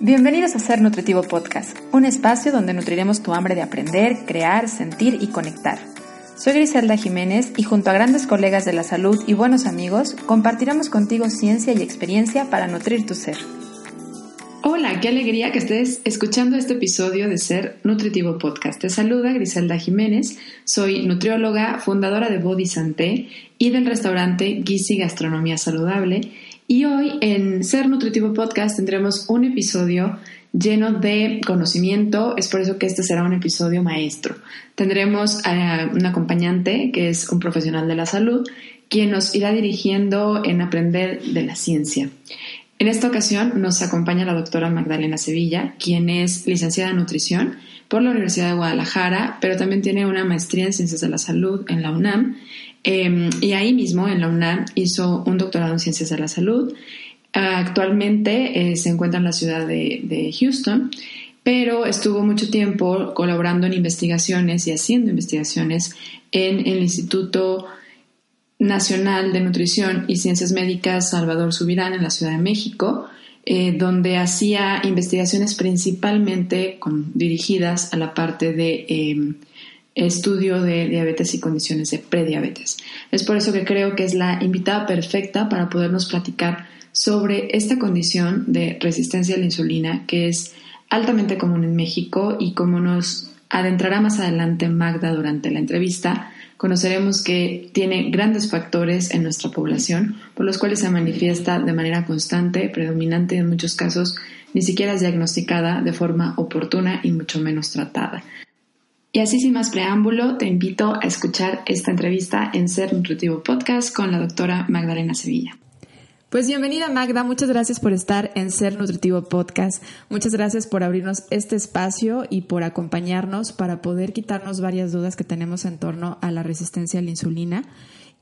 Bienvenidos a Ser Nutritivo Podcast, un espacio donde nutriremos tu hambre de aprender, crear, sentir y conectar. Soy Griselda Jiménez y junto a grandes colegas de la salud y buenos amigos, compartiremos contigo ciencia y experiencia para nutrir tu ser. Hola, qué alegría que estés escuchando este episodio de Ser Nutritivo Podcast. Te saluda Griselda Jiménez, soy nutrióloga, fundadora de Body Santé y del restaurante Gizi Gastronomía Saludable y hoy en Ser Nutritivo Podcast tendremos un episodio lleno de conocimiento, es por eso que este será un episodio maestro. Tendremos a un acompañante que es un profesional de la salud, quien nos irá dirigiendo en aprender de la ciencia. En esta ocasión nos acompaña la doctora Magdalena Sevilla, quien es licenciada en nutrición por la Universidad de Guadalajara, pero también tiene una maestría en ciencias de la salud en la UNAM Em, y ahí mismo, en la UNAM, hizo un doctorado en ciencias de la salud. Actualmente eh, se encuentra en la ciudad de, Houston, pero estuvo mucho tiempo colaborando en investigaciones y haciendo investigaciones en el Instituto Nacional de Nutrición y Ciencias Médicas Salvador Subirán en la Ciudad de México, eh, donde hacía investigaciones principalmente dirigidas a la parte de em, estudio de diabetes y condiciones de prediabetes. Es por eso que creo que es la invitada perfecta para podernos platicar sobre esta condición de resistencia a la insulina que es altamente común en México y como nos adentrará más adelante Magda durante la entrevista, conoceremos que tiene grandes factores en nuestra población por los cuales se manifiesta de manera constante, predominante en muchos casos ni siquiera es diagnosticada de forma oportuna y mucho menos tratada. Y así sin más preámbulo, te invito a escuchar esta entrevista en Ser Nutritivo Podcast con la doctora Magdalena Sevilla. Pues bienvenida Magda, muchas gracias por estar en Ser Nutritivo Podcast. Muchas gracias por abrirnos este espacio y por acompañarnos para poder quitarnos varias dudas que tenemos en torno a la resistencia a la insulina.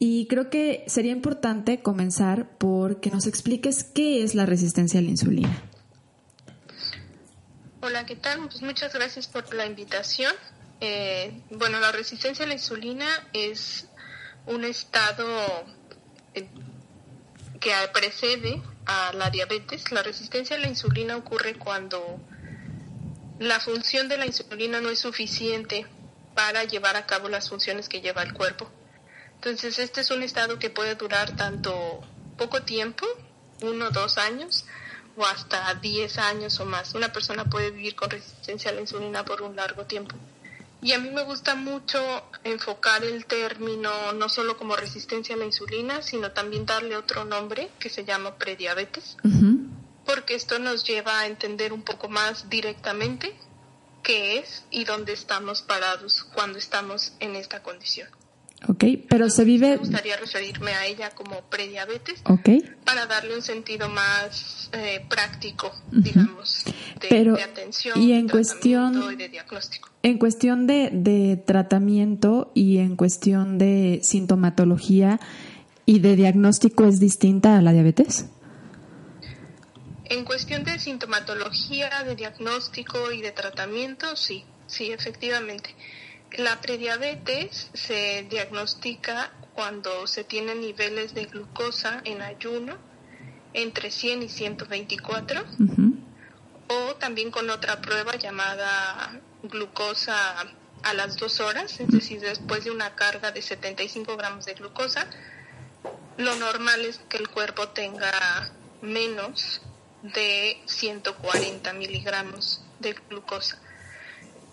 Y creo que sería importante comenzar por que nos expliques qué es la resistencia a la insulina. Hola, ¿qué tal? Pues muchas gracias por la invitación. Eh, bueno, la resistencia a la insulina es un estado eh, que precede a la diabetes. La resistencia a la insulina ocurre cuando la función de la insulina no es suficiente para llevar a cabo las funciones que lleva el cuerpo. Entonces, este es un estado que puede durar tanto poco tiempo, uno o dos años, o hasta diez años o más. Una persona puede vivir con resistencia a la insulina por un largo tiempo. Y a mí me gusta mucho enfocar el término no solo como resistencia a la insulina, sino también darle otro nombre que se llama prediabetes, porque esto nos lleva a entender un poco más directamente qué es y dónde estamos parados cuando estamos en esta condición. Ok, pero se vive... Me gustaría referirme a ella como prediabetes para darle un sentido más eh, práctico, digamos, de, atención, y en cuestión, y de diagnóstico. En cuestión de, de tratamiento y en cuestión de sintomatología y de diagnóstico, ¿es distinta a la diabetes? En cuestión de sintomatología, de diagnóstico y de tratamiento, sí, sí, efectivamente. La prediabetes se diagnostica cuando se tienen niveles de glucosa en ayuno entre 100 y 124 o también con otra prueba llamada glucosa a las dos horas, es decir, después de una carga de 75 gramos de glucosa, lo normal es que el cuerpo tenga menos de 140 miligramos de glucosa.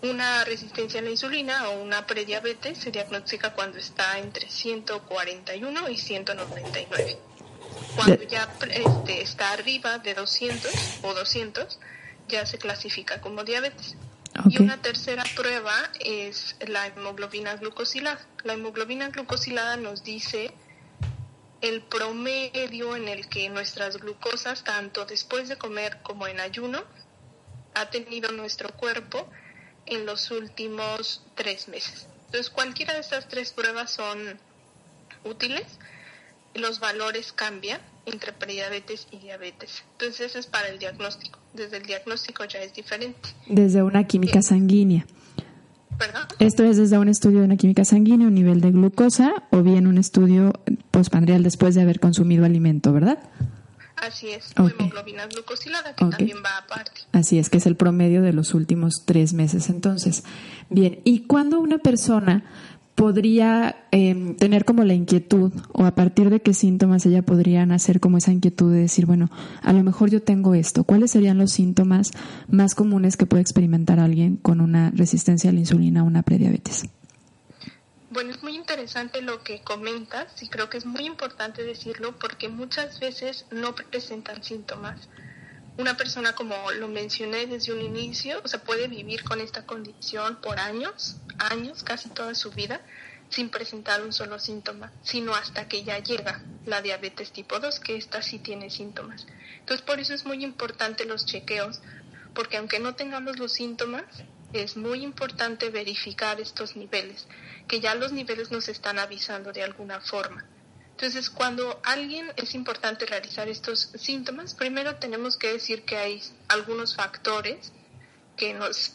Una resistencia a la insulina o una prediabetes se diagnostica cuando está entre 141 y 199. Cuando ya este, está arriba de 200 o 200, ya se clasifica como diabetes. Y una tercera prueba es la hemoglobina glucosilada. La hemoglobina glucosilada nos dice el promedio en el que nuestras glucosas, tanto después de comer como en ayuno, ha tenido nuestro cuerpo en los últimos tres meses. Entonces, cualquiera de estas tres pruebas son útiles. Los valores cambian entre prediabetes y diabetes. Entonces, eso es para el diagnóstico. Desde el diagnóstico ya es diferente. Desde una química sanguínea. ¿Perdón? Esto es desde un estudio de una química sanguínea, un nivel de glucosa, o bien un estudio postpandrial después de haber consumido alimento, ¿verdad? Así es, o hemoglobina glucosilada, que también va aparte. Así es, que es el promedio de los últimos tres meses entonces. Bien, ¿y cuando una persona podría em, tener como la inquietud o a partir de qué síntomas ella podría nacer como esa inquietud de decir, bueno, a lo mejor yo tengo esto. ¿Cuáles serían los síntomas más comunes que puede experimentar alguien con una resistencia a la insulina o una prediabetes? Bueno, es muy interesante lo que comentas y creo que es muy importante decirlo porque muchas veces no presentan síntomas. Una persona, como lo mencioné desde un inicio, o sea, puede vivir con esta condición por años, años, casi toda su vida, sin presentar un solo síntoma, sino hasta que ya llega la diabetes tipo 2, que esta sí tiene síntomas. Entonces, por eso es muy importante los chequeos, porque aunque no tengamos los síntomas, es muy importante verificar estos niveles, que ya los niveles nos están avisando de alguna forma. Entonces, cuando alguien es importante realizar estos síntomas, primero tenemos que decir que hay algunos factores que nos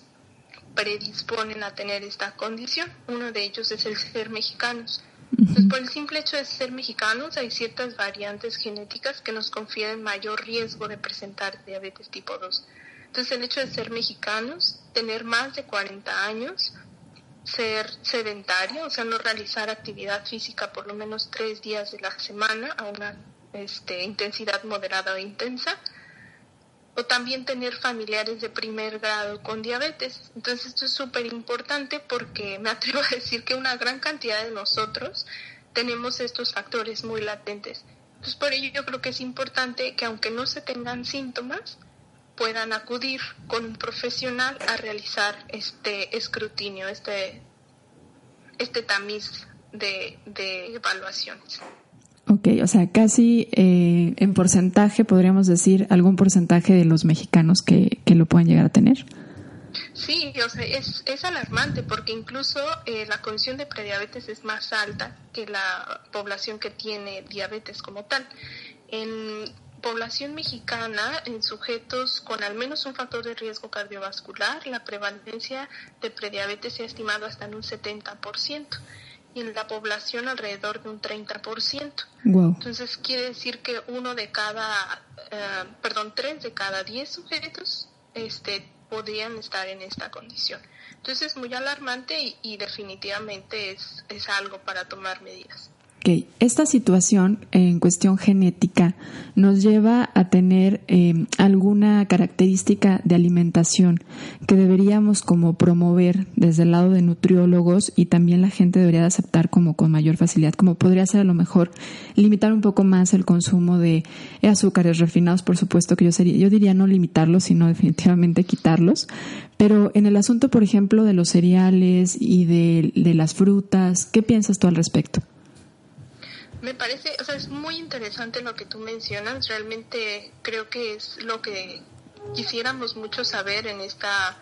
predisponen a tener esta condición. Uno de ellos es el ser mexicanos. Entonces, por el simple hecho de ser mexicanos, hay ciertas variantes genéticas que nos confieren mayor riesgo de presentar diabetes tipo 2. Entonces, el hecho de ser mexicanos, tener más de 40 años, ser sedentario, o sea, no realizar actividad física por lo menos tres días de la semana a una este, intensidad moderada o intensa, o también tener familiares de primer grado con diabetes. Entonces esto es súper importante porque me atrevo a decir que una gran cantidad de nosotros tenemos estos factores muy latentes. Entonces por ello yo creo que es importante que aunque no se tengan síntomas, puedan acudir con un profesional a realizar este escrutinio, este, este tamiz de, evaluaciones. Ok, o sea, casi eh, en porcentaje podríamos decir algún porcentaje de los mexicanos que, lo puedan llegar a tener. Sí, o sea, es, es alarmante porque incluso eh, la condición de prediabetes es más alta que la población que tiene diabetes como tal. En población mexicana, en sujetos con al menos un factor de riesgo cardiovascular, la prevalencia de prediabetes se ha estimado hasta en un 70% y en la población alrededor de un 30%. Entonces quiere decir que uno de cada, eh, perdón, tres de cada diez sujetos este, podrían estar en esta condición. Entonces es muy alarmante y, y definitivamente es, es algo para tomar medidas. Okay. Esta situación en cuestión genética nos lleva a tener eh, alguna característica de alimentación que deberíamos como promover desde el lado de nutriólogos y también la gente debería de aceptar como con mayor facilidad, como podría ser a lo mejor limitar un poco más el consumo de azúcares refinados, por supuesto que yo sería, yo diría no limitarlos, sino definitivamente quitarlos, pero en el asunto, por ejemplo, de los cereales y de, de las frutas, ¿qué piensas tú al respecto? Me parece, o sea, es muy interesante lo que tú mencionas. Realmente creo que es lo que quisiéramos mucho saber en esta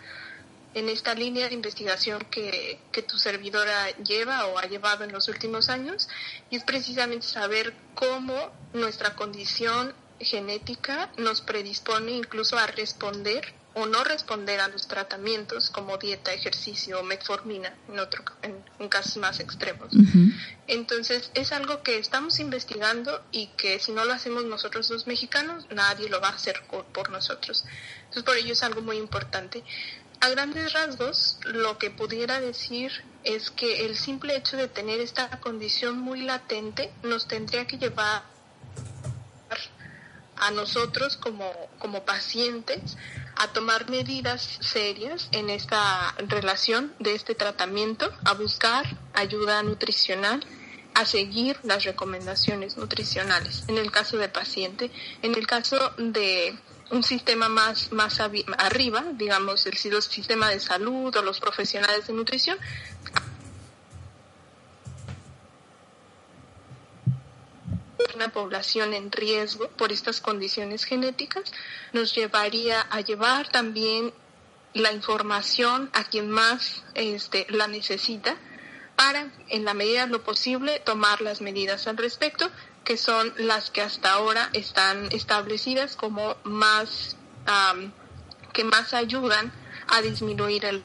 en esta línea de investigación que, que tu servidora lleva o ha llevado en los últimos años y es precisamente saber cómo nuestra condición genética nos predispone incluso a responder o no responder a los tratamientos como dieta, ejercicio o metformina en, otro, en, casos más extremos. Entonces es algo que estamos investigando y que si no lo hacemos nosotros los mexicanos, nadie lo va a hacer por, nosotros. Entonces por ello es algo muy importante. A grandes rasgos, lo que pudiera decir es que el simple hecho de tener esta condición muy latente nos tendría que llevar a nosotros como, como pacientes a tomar medidas serias en esta relación de este tratamiento, a buscar ayuda nutricional, a seguir las recomendaciones nutricionales. En el caso del paciente, en el caso de un sistema más, más arriba, digamos el sistema de salud o los profesionales de nutrición, una población en riesgo por estas condiciones genéticas nos llevaría a llevar también la información a quien más este, la necesita para, en la medida de lo posible, tomar las medidas al respecto, que son las que hasta ahora están establecidas como más, que más ayudan a disminuir el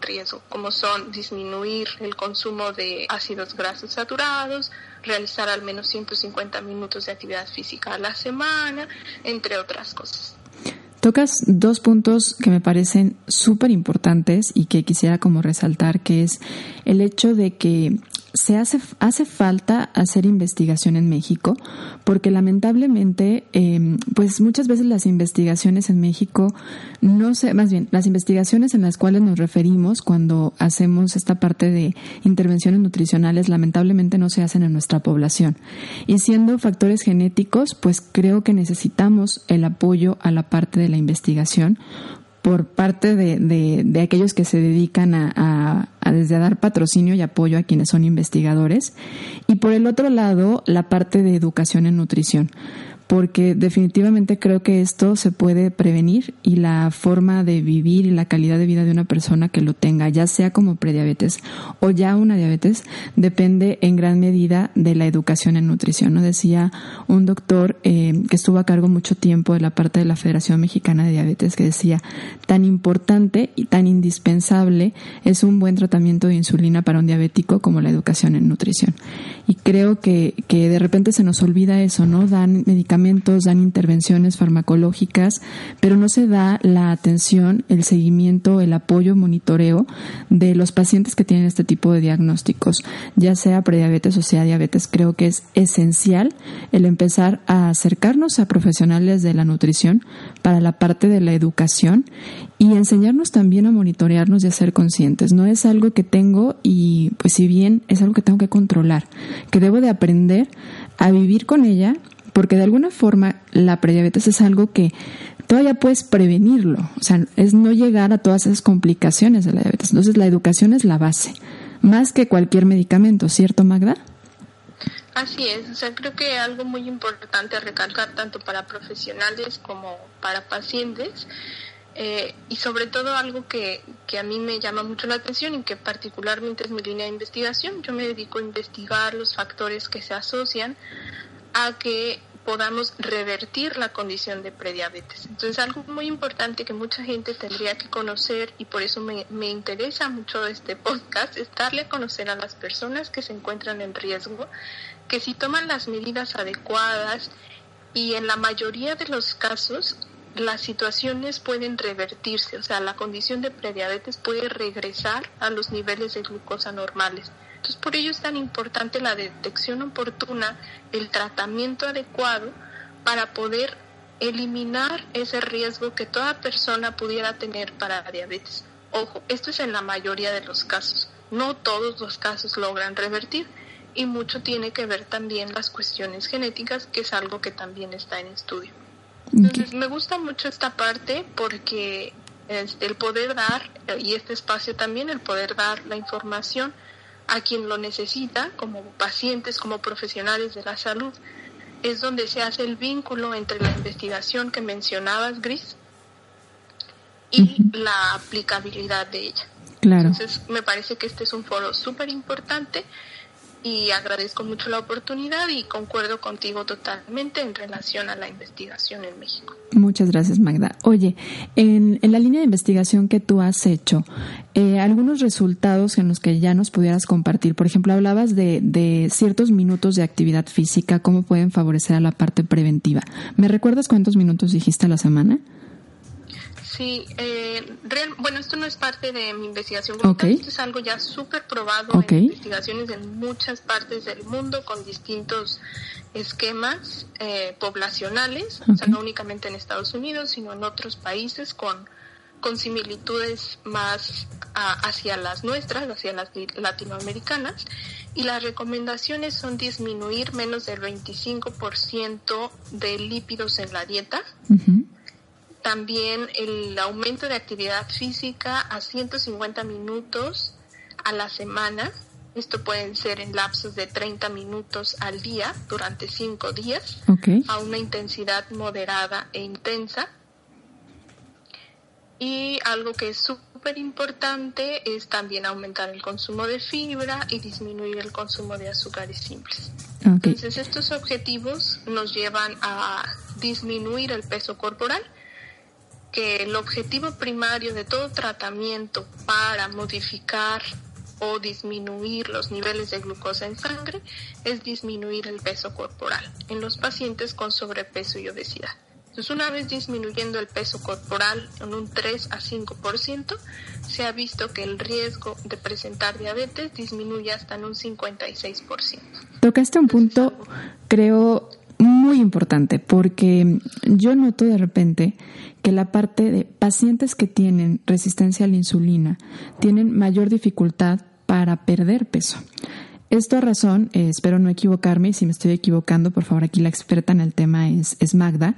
riesgo, como son disminuir el consumo de ácidos grasos saturados, realizar al menos 150 minutos de actividad física a la semana, entre otras cosas. Tocas dos puntos que me parecen súper importantes y que quisiera como resaltar, que es el hecho de que se hace, hace falta hacer investigación en México porque lamentablemente em, pues muchas veces las investigaciones en México no sé más bien las investigaciones en las cuales nos referimos cuando hacemos esta parte de intervenciones nutricionales lamentablemente no se hacen en nuestra población. Y siendo factores genéticos pues creo que necesitamos el apoyo a la parte de la investigación por parte de, de, aquellos que se dedican a, a, desde a dar patrocinio y apoyo a quienes son investigadores. Y por el otro lado la parte de educación en nutrición porque definitivamente creo que esto se puede prevenir y la forma de vivir y la calidad de vida de una persona que lo tenga, ya sea como prediabetes o ya una diabetes, depende en gran medida de la educación en nutrición. ¿no? Decía un doctor eh, que estuvo a cargo mucho tiempo de la parte de la Federación Mexicana de Diabetes que decía, tan importante y tan indispensable es un buen tratamiento de insulina para un diabético como la educación en nutrición. Y creo que, que de repente se nos olvida eso, ¿no? Dan medicamentos dan intervenciones farmacológicas, pero no se da la atención, el seguimiento, el apoyo, monitoreo de los pacientes que tienen este tipo de diagnósticos, ya sea prediabetes o sea diabetes. Creo que es esencial el empezar a acercarnos a profesionales de la nutrición para la parte de la educación y enseñarnos también a monitorearnos y a ser conscientes. No es algo que tengo y pues si bien es algo que tengo que controlar, que debo de aprender a vivir con ella porque de alguna forma la prediabetes es algo que todavía puedes prevenirlo, o sea, es no llegar a todas esas complicaciones de la diabetes. Entonces la educación es la base, más que cualquier medicamento, ¿cierto Magda? Así es, o sea, creo que algo muy importante recalcar tanto para profesionales como para pacientes eh, y sobre todo algo que, que, a mí me llama mucho la atención y que particularmente es mi línea de investigación. Yo me dedico a investigar los factores que se asocian a que podamos revertir la condición de prediabetes. Entonces, algo muy importante que mucha gente tendría que conocer y por eso me, me, interesa mucho este podcast es darle a conocer a las personas que se encuentran en riesgo que si toman las medidas adecuadas y en la mayoría de los casos las situaciones pueden revertirse, o sea, la condición de prediabetes puede regresar a los niveles de glucosa normales. Entonces, por ello es tan importante la detección oportuna, el tratamiento adecuado para poder eliminar ese riesgo que toda persona pudiera tener para diabetes. Ojo, esto es en la mayoría de los casos. No todos los casos logran revertir y mucho tiene que ver también las cuestiones genéticas, que es algo que también está en estudio. Entonces, me gusta mucho esta parte porque el poder dar, y este espacio también, el poder dar la información a quien lo necesita, como pacientes, como profesionales de la salud, es donde se hace el vínculo entre la investigación que mencionabas, Gris, y la aplicabilidad de ella. Claro. Entonces, me parece que este es un foro súper importante y agradezco mucho la oportunidad y concuerdo contigo totalmente en relación a la investigación en México. Muchas gracias, Magda. Oye, en, en la línea de investigación que tú has hecho, eh, algunos resultados en los que ya nos pudieras compartir. Por ejemplo, hablabas de, de ciertos minutos de actividad física, cómo pueden favorecer a la parte preventiva. ¿Me recuerdas cuántos minutos dijiste a la semana? Sí, eh, bueno, esto no es parte de mi investigación, esto es algo ya súper probado en investigaciones en muchas partes del mundo con distintos esquemas eh, poblacionales, o sea, no únicamente en Estados Unidos, sino en otros países con, con similitudes más hacia las nuestras, hacia las latinoamericanas, y las recomendaciones son disminuir menos del 25% de lípidos en la dieta también el aumento de actividad física a 150 minutos a la semana. Esto pueden ser en lapsos de 30 minutos al día durante 5 días a una intensidad moderada e intensa. Y algo que es súper importante es también aumentar el consumo de fibra y disminuir el consumo de azúcares simples. Entonces estos objetivos nos llevan a disminuir el peso corporal que el objetivo primario de todo tratamiento para modificar o disminuir los niveles de glucosa en sangre es disminuir el peso corporal en los pacientes con sobrepeso y obesidad. Entonces, una vez disminuyendo el peso corporal en un 3 a 5%, se ha visto que el riesgo de presentar diabetes disminuye hasta en un 56%. Tocaste un punto, creo, muy importante, porque yo noto de repente que la parte de pacientes que tienen resistencia a la insulina tienen mayor dificultad para perder peso. Esto a razón, eh, espero no equivocarme, si me estoy equivocando, por favor, aquí la experta en el tema es, es Magda.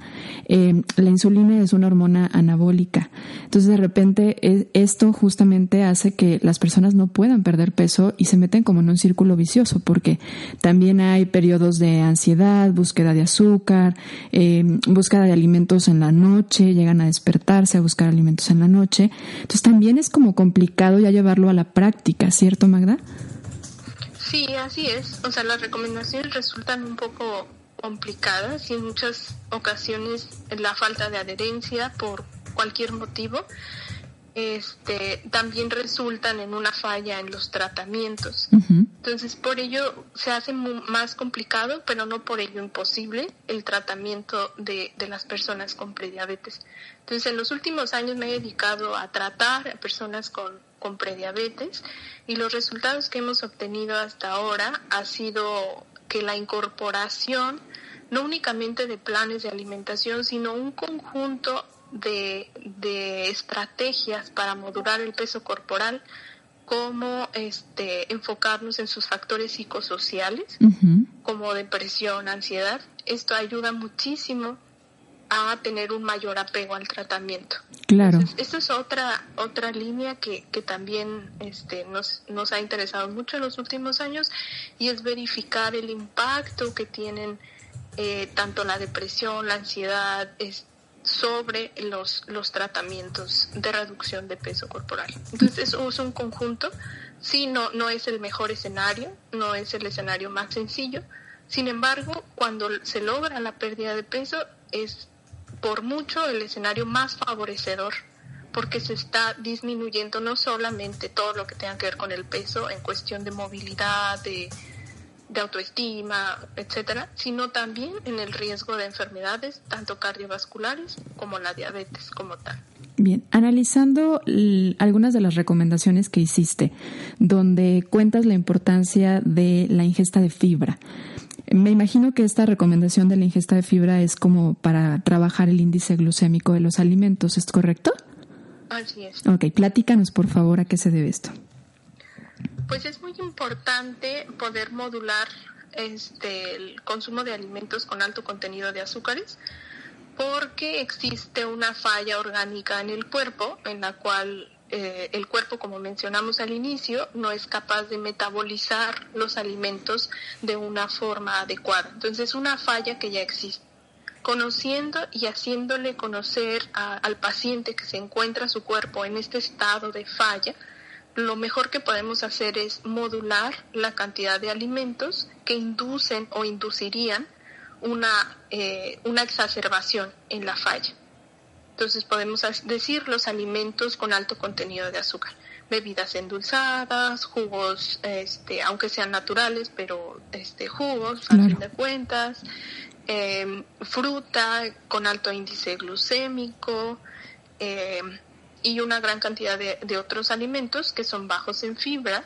Eh, la insulina es una hormona anabólica. Entonces, de repente, e, esto justamente hace que las personas no puedan perder peso y se meten como en un círculo vicioso, porque también hay periodos de ansiedad, búsqueda de azúcar, eh, búsqueda de alimentos en la noche, llegan a despertarse a buscar alimentos en la noche. Entonces, también es como complicado ya llevarlo a la práctica, ¿cierto, Magda? Sí, así es. O sea, las recomendaciones resultan un poco complicadas y en muchas ocasiones la falta de adherencia por cualquier motivo este, también resultan en una falla en los tratamientos. Entonces, por ello se hace más complicado, pero no por ello imposible, el tratamiento de, de las personas con prediabetes. Entonces, en los últimos años me he dedicado a tratar a personas con con prediabetes y los resultados que hemos obtenido hasta ahora ha sido que la incorporación no únicamente de planes de alimentación, sino un conjunto de, de estrategias para modular el peso corporal, como este, enfocarnos en sus factores psicosociales, como depresión, ansiedad. Esto ayuda muchísimo a tener un mayor apego al tratamiento. Claro. esta es otra otra línea que, que también este, nos, nos ha interesado mucho en los últimos años y es verificar el impacto que tienen eh, tanto la depresión, la ansiedad, es, sobre los, los tratamientos de reducción de peso corporal. Entonces es un conjunto, sí, no, no es el mejor escenario, no es el escenario más sencillo, sin embargo, cuando se logra la pérdida de peso es por mucho el escenario más favorecedor porque se está disminuyendo no solamente todo lo que tenga que ver con el peso en cuestión de movilidad, de, autoestima, etcétera, sino también en el riesgo de enfermedades, tanto cardiovasculares como la diabetes como tal. Bien, analizando algunas de las recomendaciones que hiciste, donde cuentas la importancia de la ingesta de fibra, me imagino que esta recomendación de la ingesta de fibra es como para trabajar el índice glucémico de los alimentos, ¿es correcto? Así es. Ok, platícanos por favor a qué se debe esto. Pues es muy importante poder modular este, el consumo de alimentos con alto contenido de azúcares porque existe una falla orgánica en el cuerpo en la cual eh, el cuerpo, como mencionamos al inicio, no es capaz de metabolizar los alimentos de una forma adecuada. Entonces, es una falla que ya existe. Conociendo y haciéndole conocer al paciente que se encuentra su cuerpo en este estado de falla, lo mejor que podemos hacer es modular la cantidad de alimentos que inducen o inducirían una, eh, una exacerbación en la falla. Entonces podemos decir los alimentos con alto contenido de azúcar, bebidas endulzadas, jugos, este, aunque sean naturales, pero este, jugos, a fin de cuentas, em, fruta con alto índice glucémico em, y una gran cantidad de, otros alimentos que son bajos en fibra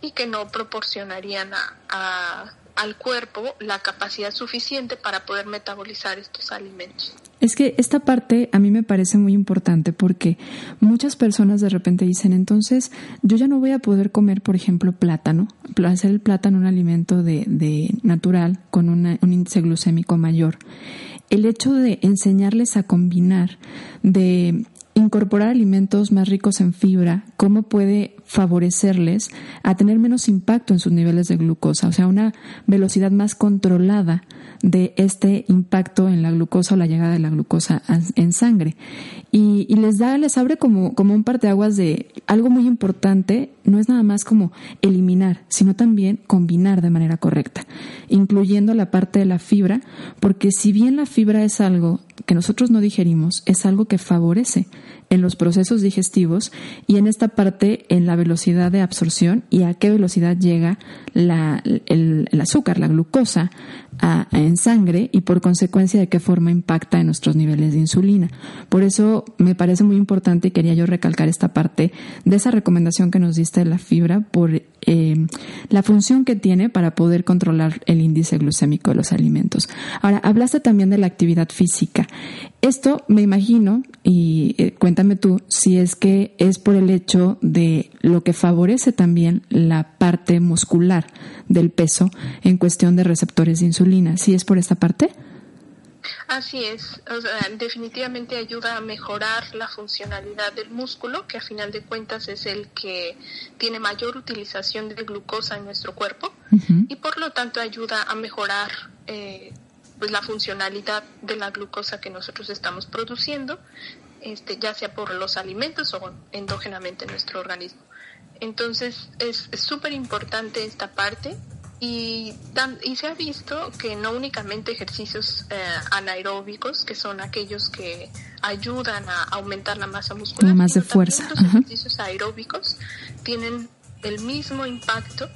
y que no proporcionarían a, al cuerpo la capacidad suficiente para poder metabolizar estos alimentos. Es que esta parte a mí me parece muy importante porque muchas personas de repente dicen, entonces yo ya no voy a poder comer, por ejemplo, plátano, hacer el plátano un alimento de, de natural con un índice glucémico mayor. El hecho de enseñarles a combinar, de incorporar alimentos más ricos en fibra, cómo puede favorecerles a tener menos impacto en sus niveles de glucosa, o sea, una velocidad más controlada de este impacto en la glucosa o la llegada de la glucosa en sangre. Y, les da, les abre como, como un parteaguas de algo muy importante, no es nada más como eliminar, sino también combinar de manera correcta, incluyendo la parte de la fibra, porque si bien la fibra es algo que nosotros no digerimos es algo que favorece en los procesos digestivos y en esta parte en la velocidad de absorción y a qué velocidad llega la, el, azúcar, la glucosa en sangre y por consecuencia de qué forma impacta en nuestros niveles de insulina. Por eso me parece muy importante y quería yo recalcar esta parte de esa recomendación que nos diste de la fibra por eh, la función que tiene para poder controlar el índice glucémico de los alimentos. Ahora, hablaste también de la actividad física. Esto me imagino, y eh, cuéntame tú, si es que es por el hecho de lo que favorece también la parte muscular del peso en cuestión de receptores de insulina. ¿Si es por esta parte? Así es, definitivamente ayuda a mejorar la funcionalidad del músculo, que a final de cuentas es el que tiene mayor utilización de glucosa en nuestro cuerpo y por lo tanto ayuda a mejorar eh, pues la funcionalidad de la glucosa que nosotros estamos produciendo, este, ya sea por los alimentos o endógenamente en nuestro organismo. Entonces es súper importante esta parte y, y se ha visto que no únicamente ejercicios eh, anaeróbicos, que son aquellos que ayudan a aumentar la masa muscular, más de fuerza. Los ejercicios aeróbicos tienen el mismo impacto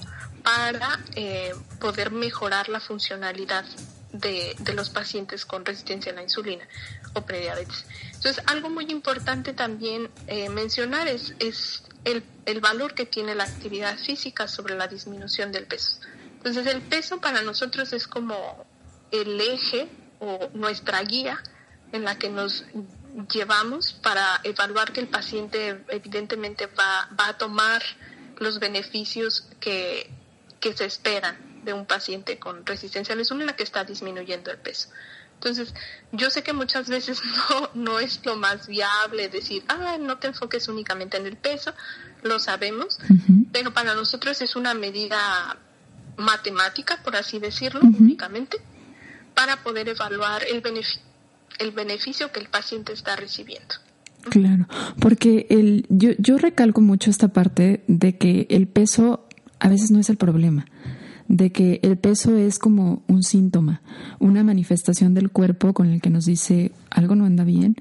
para eh, poder mejorar la funcionalidad de, de, los pacientes con resistencia a la insulina o prediabetes. Entonces, algo muy importante también eh, mencionar es, es el, el valor que tiene la actividad física sobre la disminución del peso. Entonces el peso para nosotros es como el eje o nuestra guía en la que nos llevamos para evaluar que el paciente evidentemente va, va a tomar los beneficios que, que se esperan de un paciente con resistencia a la insulina que está disminuyendo el peso. Entonces, yo sé que muchas veces no, no es lo más viable decir, ah, no te enfoques únicamente en el peso, lo sabemos, pero para nosotros es una medida matemática, por así decirlo, únicamente, para poder evaluar el, el beneficio que el paciente está recibiendo. Claro, porque el, yo, yo recalco mucho esta parte de que el peso a veces no es el problema de que el peso es como un síntoma, una manifestación del cuerpo con el que nos dice algo no anda bien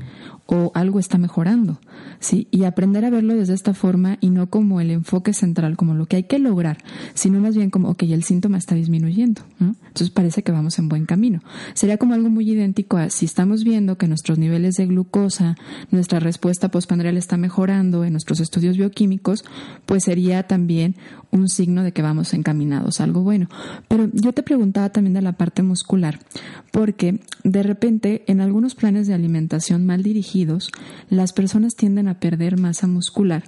o algo está mejorando, ¿sí? Y aprender a verlo desde esta forma y no como el enfoque central, como lo que hay que lograr, sino más bien como, ok, el síntoma está disminuyendo, Entonces parece que vamos en buen camino. Sería como algo muy idéntico a si estamos viendo que nuestros niveles de glucosa, nuestra respuesta postpandreal está mejorando en nuestros estudios bioquímicos, pues sería también un signo de que vamos encaminados a algo bueno. Pero yo te preguntaba también de la parte muscular, porque de repente en algunos planes de alimentación mal dirigidos, las personas tienden a perder masa muscular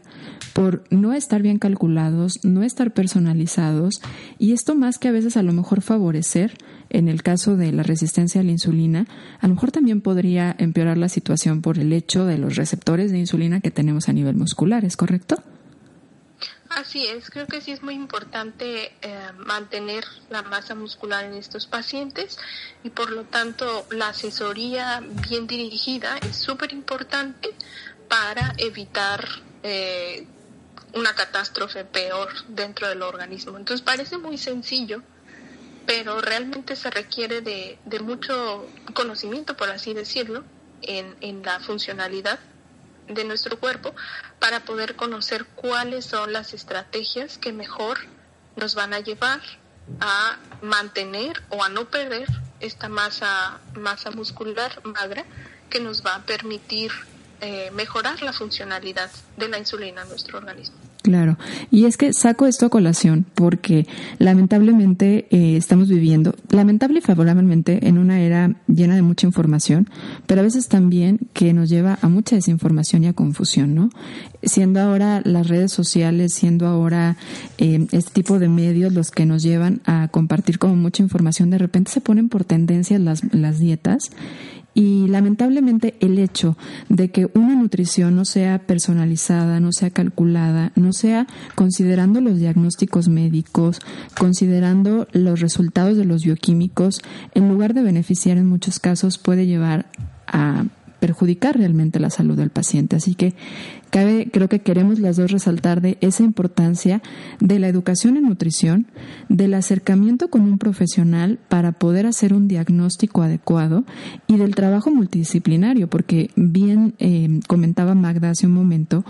por no estar bien calculados, no estar personalizados y esto más que a veces a lo mejor favorecer en el caso de la resistencia a la insulina, a lo mejor también podría empeorar la situación por el hecho de los receptores de insulina que tenemos a nivel muscular, ¿es correcto? Así es, creo que sí es muy importante eh, mantener la masa muscular en estos pacientes y por lo tanto la asesoría bien dirigida es súper importante para evitar eh, una catástrofe peor dentro del organismo. Entonces parece muy sencillo, pero realmente se requiere de, de mucho conocimiento, por así decirlo, en, en la funcionalidad de nuestro cuerpo para poder conocer cuáles son las estrategias que mejor nos van a llevar a mantener o a no perder esta masa, masa muscular magra que nos va a permitir eh, mejorar la funcionalidad de la insulina en nuestro organismo. Claro, y es que saco esto a colación porque lamentablemente eh, estamos viviendo, lamentable y favorablemente, en una era llena de mucha información, pero a veces también que nos lleva a mucha desinformación y a confusión, ¿no? Siendo ahora las redes sociales, siendo ahora eh, este tipo de medios los que nos llevan a compartir como mucha información, de repente se ponen por tendencia las, las dietas y lamentablemente el hecho de que una nutrición no sea personalizada, no sea calculada, no sea considerando los diagnósticos médicos, considerando los resultados de los bioquímicos, en lugar de beneficiar en muchos casos puede llevar a perjudicar realmente la salud del paciente. Así que cabe, creo que queremos las dos resaltar de esa importancia de la educación en nutrición, del acercamiento con un profesional para poder hacer un diagnóstico adecuado y del trabajo multidisciplinario, porque bien eh, comentaba Magda hace un momento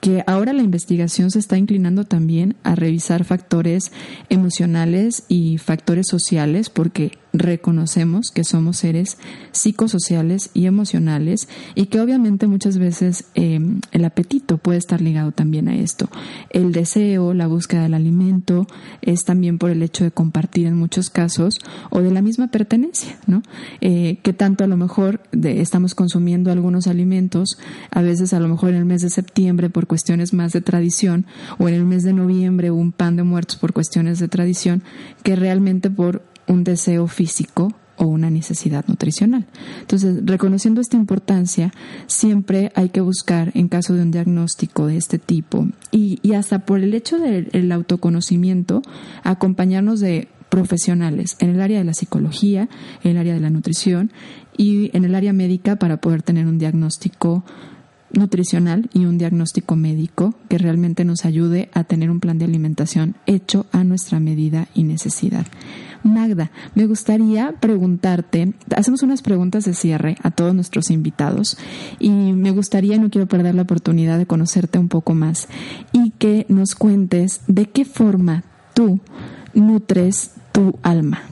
que ahora la investigación se está inclinando también a revisar factores emocionales y factores sociales porque reconocemos que somos seres psicosociales y emocionales y que obviamente muchas veces em, el apetito puede estar ligado también a esto. El deseo, la búsqueda del alimento es también por el hecho de compartir en muchos casos o de la misma pertenencia, ¿no? Eh, que tanto a lo mejor estamos consumiendo algunos alimentos, a veces a lo mejor en el mes de septiembre por cuestiones más de tradición o en el mes de noviembre un pan de muertos por cuestiones de tradición que realmente por un deseo físico o una necesidad nutricional. Entonces, reconociendo esta importancia, siempre hay que buscar, en caso de un diagnóstico de este tipo, y, hasta por el hecho del autoconocimiento, acompañarnos de profesionales en el área de la psicología, en el área de la nutrición y en el área médica para poder tener un diagnóstico nutricional y un diagnóstico médico que realmente nos ayude a tener un plan de alimentación hecho a nuestra medida y necesidad. Magda, me gustaría preguntarte, hacemos unas preguntas de cierre a todos nuestros invitados y me gustaría, no quiero perder la oportunidad de conocerte un poco más y que nos cuentes de qué forma tú nutres tu alma.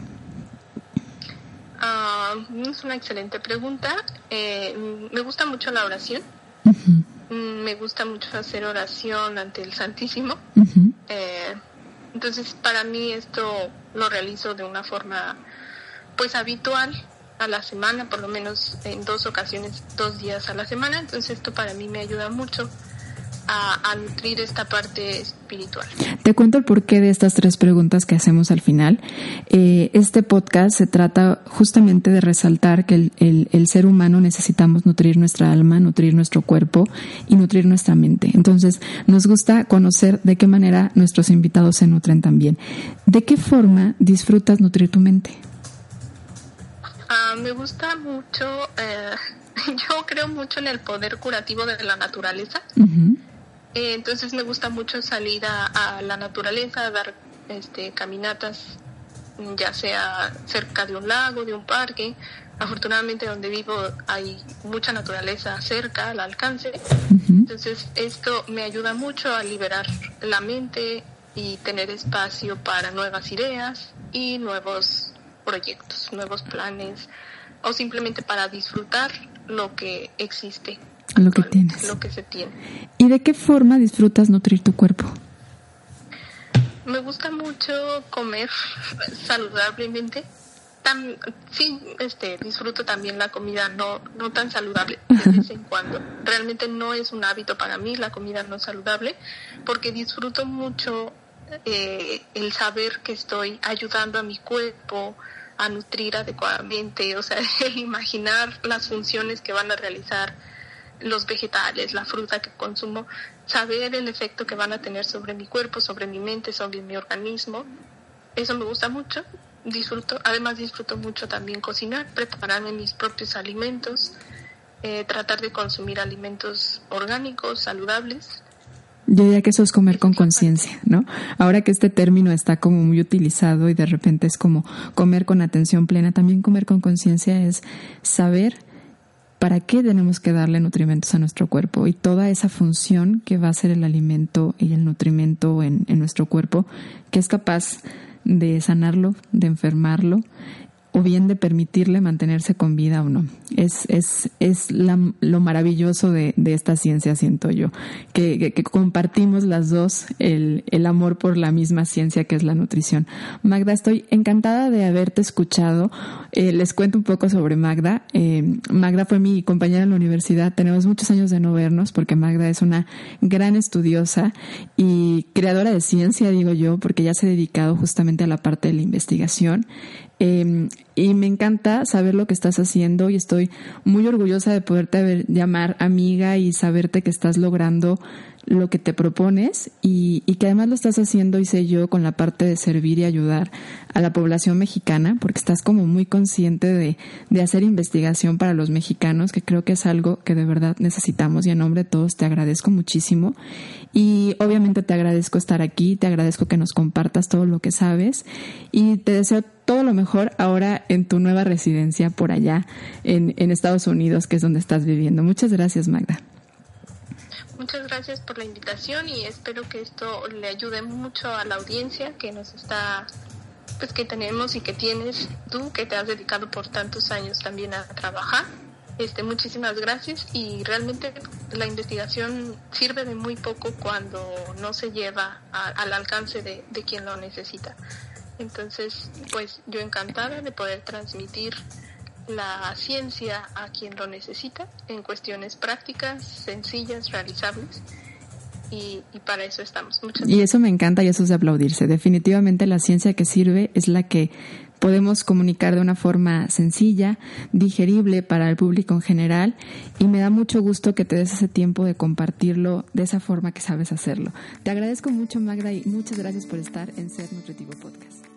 Ah, es una excelente pregunta. Eh, me gusta mucho la oración. Me gusta mucho hacer oración ante el Santísimo. Entonces, para mí esto lo realizo de una forma pues habitual a la semana, por lo menos en dos ocasiones, dos días a la semana. Entonces esto para mí me ayuda mucho a, nutrir esta parte espiritual. Te cuento el porqué de estas tres preguntas que hacemos al final. Eh, este podcast se trata justamente de resaltar que el, el, ser humano necesitamos nutrir nuestra alma, nutrir nuestro cuerpo y nutrir nuestra mente. Entonces, nos gusta conocer de qué manera nuestros invitados se nutren también. ¿De qué forma disfrutas nutrir tu mente? Ah, me gusta mucho, eh, yo creo mucho en el poder curativo de la naturaleza. Eh, entonces me gusta mucho salir a, la naturaleza, a dar este, caminatas, ya sea cerca de un lago, de un parque. Afortunadamente donde vivo hay mucha naturaleza cerca, al alcance. Entonces esto me ayuda mucho a liberar la mente y tener espacio para nuevas ideas y nuevos proyectos, nuevos planes o simplemente para disfrutar lo que existe lo que tienes. Lo que se tiene. ¿Y de qué forma disfrutas nutrir tu cuerpo? Me gusta mucho comer saludablemente. sí, este, disfruto también la comida no, no tan saludable de vez en cuando. Realmente no es un hábito para mí la comida no saludable, porque disfruto mucho eh, el saber que estoy ayudando a mi cuerpo a nutrir adecuadamente, o sea, el imaginar las funciones que van a realizar los vegetales, la fruta que consumo, saber el efecto que van a tener sobre mi cuerpo, sobre mi mente, sobre mi organismo. Eso me gusta mucho. Disfruto, además disfruto mucho también cocinar, prepararme mis propios alimentos, eh, tratar de consumir alimentos orgánicos, saludables. Yo diría que eso es comer con conciencia, ¿no? Ahora que este término está como muy utilizado y de repente es como comer con atención plena, también comer con conciencia es saber para qué tenemos que darle nutrimentos a nuestro cuerpo y toda esa función que va a ser el alimento y el nutrimento en, en nuestro cuerpo, que es capaz de sanarlo, de enfermarlo o bien de permitirle mantenerse con vida o no. Es, es, es lo maravilloso de, de, esta ciencia, siento yo, que, que, compartimos las dos el, el, amor por la misma ciencia que es la nutrición. Magda, estoy encantada de haberte escuchado. Eh, les cuento un poco sobre Magda. Eh, Magda fue mi compañera en la universidad. Tenemos muchos años de no vernos porque Magda es una gran estudiosa y creadora de ciencia, digo yo, porque ya se ha dedicado justamente a la parte de la investigación. Eh, y me encanta saber lo que estás haciendo y estoy muy orgullosa de poderte llamar amiga y saberte que estás logrando lo que te propones y, y, que además lo estás haciendo, hice yo, con la parte de servir y ayudar a la población mexicana, porque estás como muy consciente de, de hacer investigación para los mexicanos, que creo que es algo que de verdad necesitamos y en nombre de todos te agradezco muchísimo. Y obviamente te agradezco estar aquí, te agradezco que nos compartas todo lo que sabes y te deseo todo lo mejor ahora en tu nueva residencia por allá en, en Estados Unidos, que es donde estás viviendo. Muchas gracias, Magda. Muchas gracias por la invitación y espero que esto le ayude mucho a la audiencia que nos está, pues que tenemos y que tienes tú, que te has dedicado por tantos años también a trabajar. Este, muchísimas gracias y realmente la investigación sirve de muy poco cuando no se lleva al alcance de, de quien lo necesita. Entonces, pues yo encantada de poder transmitir la ciencia a quien lo necesita en cuestiones prácticas, sencillas, realizables. Y, para eso estamos. Muchas y eso me encanta y eso es de aplaudirse. Definitivamente la ciencia que sirve es la que podemos comunicar de una forma sencilla, digerible para el público en general y me da mucho gusto que te des ese tiempo de compartirlo de esa forma que sabes hacerlo. Te agradezco mucho Magda y muchas gracias por estar en Ser Nutritivo Podcast.